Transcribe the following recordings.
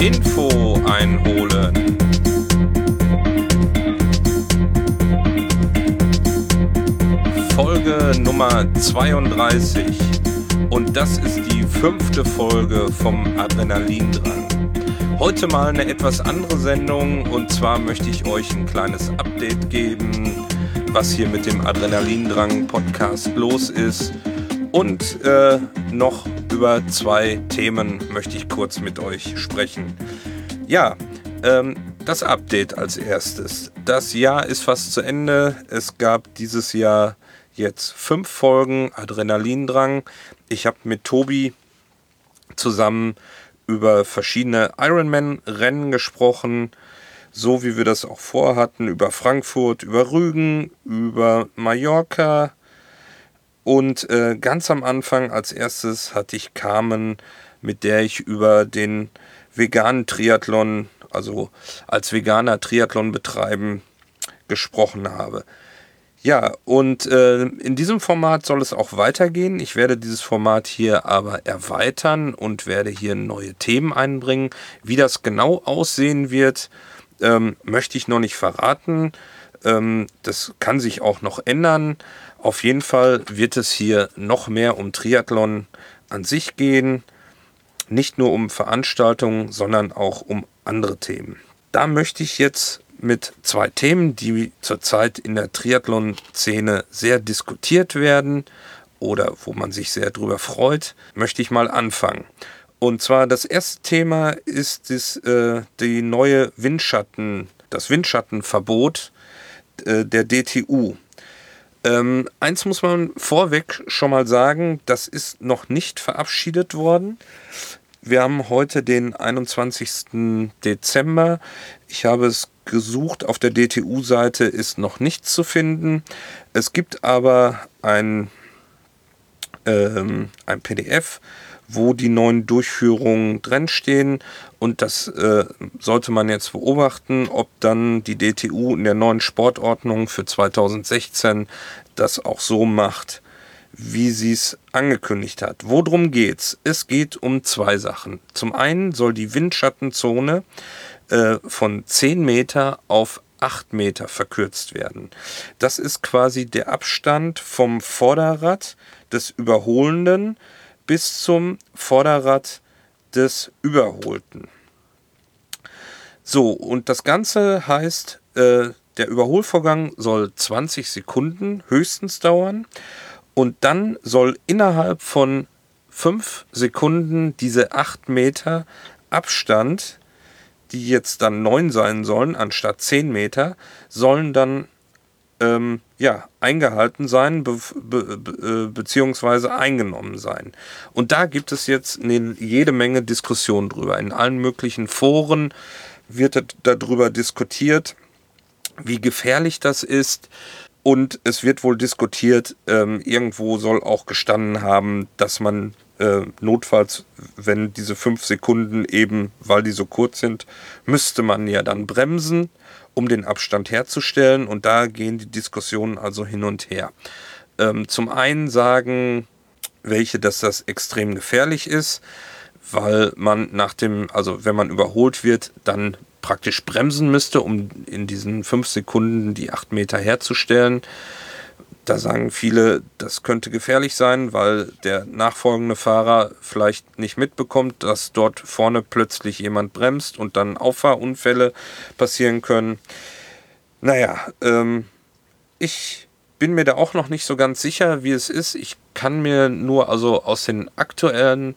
Info einholen. Folge Nummer 32. Und das ist die fünfte Folge vom Adrenalin dran. Heute mal eine etwas andere Sendung und zwar möchte ich euch ein kleines Update geben, was hier mit dem Adrenalindrang Podcast los ist. Und äh, noch über zwei Themen möchte ich kurz mit euch sprechen. Ja, ähm, das Update als erstes. Das Jahr ist fast zu Ende. Es gab dieses Jahr jetzt fünf Folgen Adrenalindrang. Ich habe mit Tobi zusammen über verschiedene Ironman-Rennen gesprochen, so wie wir das auch vorhatten, über Frankfurt, über Rügen, über Mallorca. Und äh, ganz am Anfang als erstes hatte ich Carmen, mit der ich über den veganen Triathlon, also als veganer Triathlon betreiben, gesprochen habe. Ja, und äh, in diesem Format soll es auch weitergehen. Ich werde dieses Format hier aber erweitern und werde hier neue Themen einbringen. Wie das genau aussehen wird, ähm, möchte ich noch nicht verraten. Ähm, das kann sich auch noch ändern. Auf jeden Fall wird es hier noch mehr um Triathlon an sich gehen. Nicht nur um Veranstaltungen, sondern auch um andere Themen. Da möchte ich jetzt mit zwei Themen, die zurzeit in der Triathlon-Szene sehr diskutiert werden oder wo man sich sehr drüber freut, möchte ich mal anfangen. Und zwar das erste Thema ist das, äh, die neue Windschatten, das Windschattenverbot äh, der DTU. Ähm, eins muss man vorweg schon mal sagen, das ist noch nicht verabschiedet worden. Wir haben heute den 21. Dezember. Ich habe es gesucht. Auf der DTU-Seite ist noch nichts zu finden. Es gibt aber ein, ähm, ein PDF, wo die neuen Durchführungen drinstehen. Und das äh, sollte man jetzt beobachten, ob dann die DTU in der neuen Sportordnung für 2016 das auch so macht, wie sie es angekündigt hat. Worum geht's? Es geht um zwei Sachen. Zum einen soll die Windschattenzone äh, von 10 Meter auf 8 Meter verkürzt werden. Das ist quasi der Abstand vom Vorderrad des Überholenden bis zum Vorderrad des Überholten. So, und das Ganze heißt, äh, der Überholvorgang soll 20 Sekunden höchstens dauern und dann soll innerhalb von 5 Sekunden diese 8 Meter Abstand die jetzt dann 9 sein sollen, anstatt 10 Meter, sollen dann ähm, ja, eingehalten sein be be be äh, beziehungsweise eingenommen sein. Und da gibt es jetzt jede Menge Diskussionen drüber. In allen möglichen Foren wird darüber diskutiert, wie gefährlich das ist. Und es wird wohl diskutiert, ähm, irgendwo soll auch gestanden haben, dass man äh, notfalls, wenn diese fünf Sekunden eben, weil die so kurz sind, müsste man ja dann bremsen, um den Abstand herzustellen. Und da gehen die Diskussionen also hin und her. Ähm, zum einen sagen welche, dass das extrem gefährlich ist, weil man nach dem, also wenn man überholt wird, dann praktisch bremsen müsste, um in diesen fünf Sekunden die acht Meter herzustellen. Da sagen viele, das könnte gefährlich sein, weil der nachfolgende Fahrer vielleicht nicht mitbekommt, dass dort vorne plötzlich jemand bremst und dann Auffahrunfälle passieren können. Naja, ähm, ich bin mir da auch noch nicht so ganz sicher, wie es ist. Ich kann mir nur also aus den aktuellen,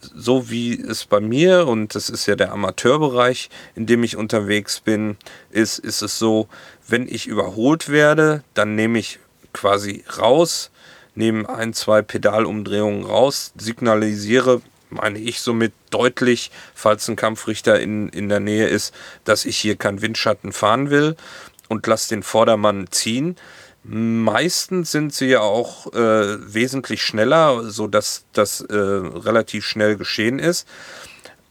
so wie es bei mir, und das ist ja der Amateurbereich, in dem ich unterwegs bin, ist, ist es so, wenn ich überholt werde, dann nehme ich quasi raus, nehme ein, zwei Pedalumdrehungen raus, signalisiere, meine ich somit deutlich, falls ein Kampfrichter in, in der Nähe ist, dass ich hier keinen Windschatten fahren will und lasse den Vordermann ziehen. Meistens sind sie ja auch äh, wesentlich schneller, sodass das äh, relativ schnell geschehen ist.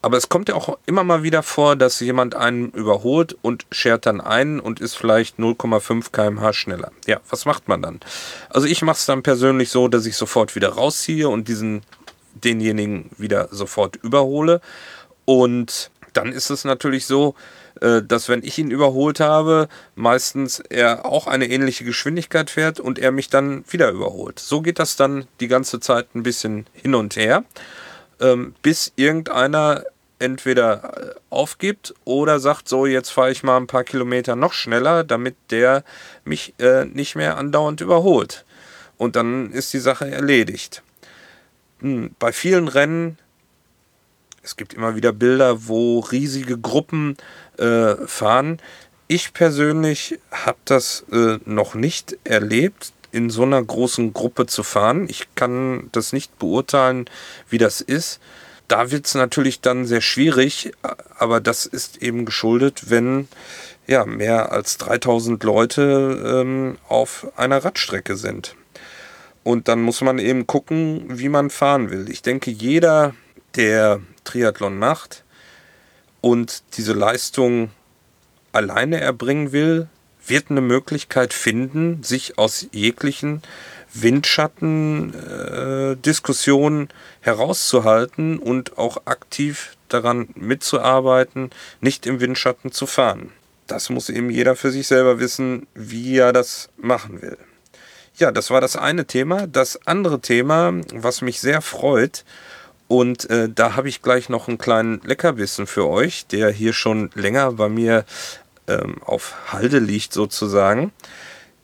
Aber es kommt ja auch immer mal wieder vor, dass jemand einen überholt und schert dann ein und ist vielleicht 0,5 km/h schneller. Ja, was macht man dann? Also ich mache es dann persönlich so, dass ich sofort wieder rausziehe und diesen denjenigen wieder sofort überhole. Und dann ist es natürlich so, dass wenn ich ihn überholt habe, meistens er auch eine ähnliche Geschwindigkeit fährt und er mich dann wieder überholt. So geht das dann die ganze Zeit ein bisschen hin und her ähm, bis irgendeiner entweder äh, aufgibt oder sagt, so jetzt fahre ich mal ein paar Kilometer noch schneller, damit der mich äh, nicht mehr andauernd überholt. Und dann ist die Sache erledigt. Hm, bei vielen Rennen, es gibt immer wieder Bilder, wo riesige Gruppen äh, fahren. Ich persönlich habe das äh, noch nicht erlebt in so einer großen Gruppe zu fahren. Ich kann das nicht beurteilen, wie das ist. Da wird es natürlich dann sehr schwierig, aber das ist eben geschuldet, wenn ja, mehr als 3000 Leute ähm, auf einer Radstrecke sind. Und dann muss man eben gucken, wie man fahren will. Ich denke, jeder, der Triathlon macht und diese Leistung alleine erbringen will, wird eine Möglichkeit finden, sich aus jeglichen Windschatten-Diskussionen äh, herauszuhalten und auch aktiv daran mitzuarbeiten, nicht im Windschatten zu fahren. Das muss eben jeder für sich selber wissen, wie er das machen will. Ja, das war das eine Thema. Das andere Thema, was mich sehr freut, und äh, da habe ich gleich noch einen kleinen Leckerbissen für euch, der hier schon länger bei mir ähm, auf Halde liegt sozusagen.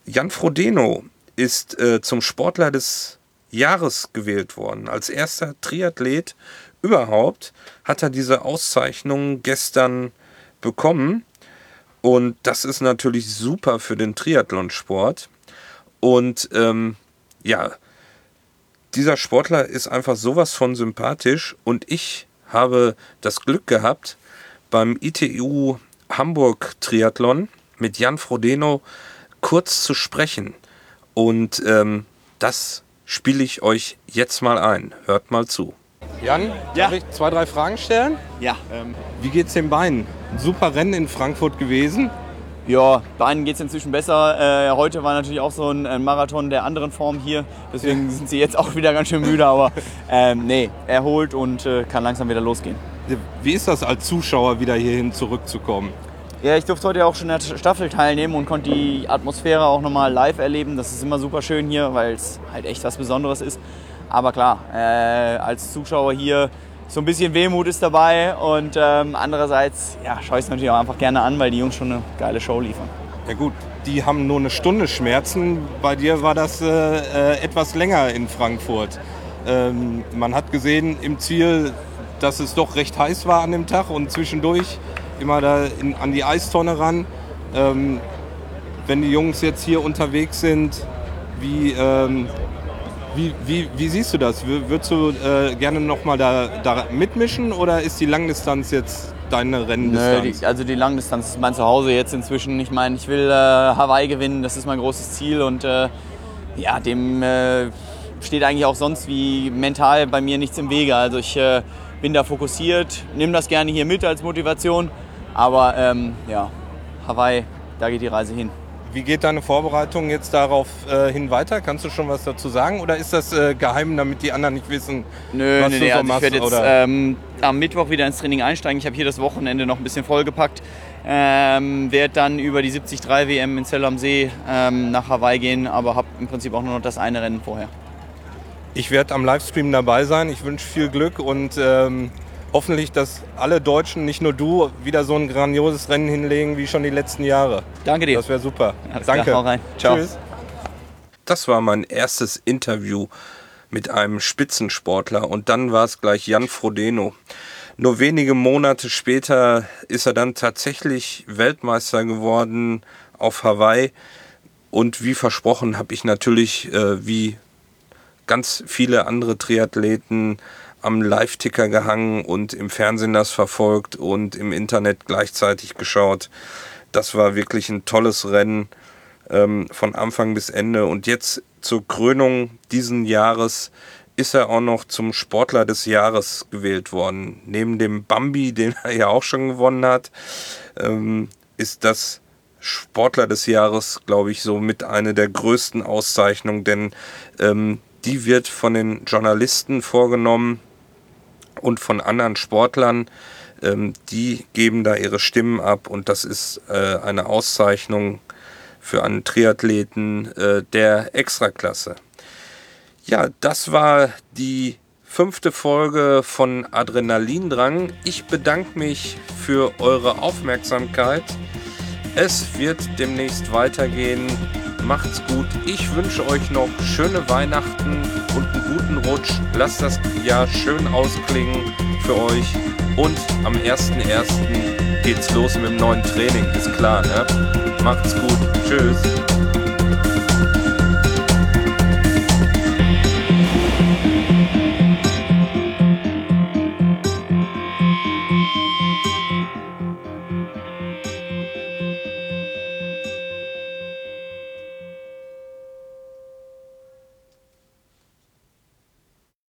Jan Frodeno ist äh, zum Sportler des Jahres gewählt worden. Als erster Triathlet überhaupt hat er diese Auszeichnung gestern bekommen. Und das ist natürlich super für den Triathlonsport. Und ähm, ja, dieser Sportler ist einfach sowas von sympathisch. Und ich habe das Glück gehabt, beim ITU Hamburg Triathlon mit Jan Frodeno kurz zu sprechen. Und ähm, das spiele ich euch jetzt mal ein. Hört mal zu. Jan, ja. darf ich zwei, drei Fragen stellen? Ja. Ähm, wie geht's den Beinen? Ein super Rennen in Frankfurt gewesen. Ja, Beinen geht es inzwischen besser. Äh, heute war natürlich auch so ein, ein, Marathon der anderen Form hier. Deswegen sind sie jetzt auch wieder ganz schön müde. Aber ähm, nee, erholt und äh, kann langsam wieder losgehen. Wie ist das als Zuschauer wieder hierhin zurückzukommen? Ja, ich durfte heute auch schon in der Staffel teilnehmen und konnte die Atmosphäre auch nochmal live erleben. Das ist immer super schön hier, weil es halt echt was Besonderes ist. Aber klar, äh, als Zuschauer hier so ein bisschen Wehmut ist dabei und ähm, andererseits ja, schaue ich es natürlich auch einfach gerne an, weil die Jungs schon eine geile Show liefern. Ja gut, die haben nur eine Stunde Schmerzen. Bei dir war das äh, äh etwas länger in Frankfurt. Ähm, man hat gesehen im Ziel, dass es doch recht heiß war an dem Tag und zwischendurch immer da in, an die Eistonne ran. Ähm, wenn die Jungs jetzt hier unterwegs sind, wie, ähm, wie, wie, wie, siehst du das? Würdest du äh, gerne nochmal da, da mitmischen oder ist die Langdistanz jetzt deine Renndistanz? Nö, die, also die Langdistanz ist mein Zuhause jetzt inzwischen. Ich meine, ich will äh, Hawaii gewinnen, das ist mein großes Ziel und äh, ja, dem äh, steht eigentlich auch sonst wie mental bei mir nichts im Wege. Also ich äh, bin da fokussiert, nehme das gerne hier mit als Motivation. Aber ähm, ja, Hawaii, da geht die Reise hin. Wie geht deine Vorbereitung jetzt darauf äh, hin weiter? Kannst du schon was dazu sagen oder ist das äh, geheim, damit die anderen nicht wissen, Nö, was nee, du nee, so also machst? Ich werde jetzt ähm, am Mittwoch wieder ins Training einsteigen. Ich habe hier das Wochenende noch ein bisschen vollgepackt. Ähm, werde dann über die 73 WM in Zell am See ähm, nach Hawaii gehen, aber habe im Prinzip auch nur noch das eine Rennen vorher. Ich werde am Livestream dabei sein. Ich wünsche viel Glück und ähm, hoffentlich, dass alle Deutschen, nicht nur du, wieder so ein grandioses Rennen hinlegen wie schon die letzten Jahre. Danke dir. Das wäre super. Alles Danke. Klar, hau rein. Ciao. Tschüss. Das war mein erstes Interview mit einem Spitzensportler und dann war es gleich Jan Frodeno. Nur wenige Monate später ist er dann tatsächlich Weltmeister geworden auf Hawaii. Und wie versprochen habe ich natürlich, äh, wie ganz viele andere Triathleten am Live-Ticker gehangen und im Fernsehen das verfolgt und im Internet gleichzeitig geschaut. Das war wirklich ein tolles Rennen. ähm, von Anfang bis Ende. Und jetzt zur Krönung diesen Jahres ist er auch noch zum Sportler des Jahres gewählt worden. Neben dem Bambi, den er ja auch schon gewonnen hat, ähm, ist das Sportler des Jahres, glaube ich, so mit eine der größten Auszeichnungen, denn ähm, die wird von den Journalisten vorgenommen und von anderen Sportlern. Ähm, die geben da ihre Stimmen ab und das ist äh, eine Auszeichnung für einen Triathleten äh, der Extraklasse. Ja, das war die fünfte Folge von Adrenalindrang. Ich bedanke mich für eure Aufmerksamkeit. Es wird demnächst weitergehen. Macht's gut. Ich wünsche euch noch schöne Weihnachten und einen guten Rutsch. Lasst das Jahr schön ausklingen für euch. Und am 1.1. geht's los mit dem neuen Training, ist klar, ne? Macht's gut. Tschüss.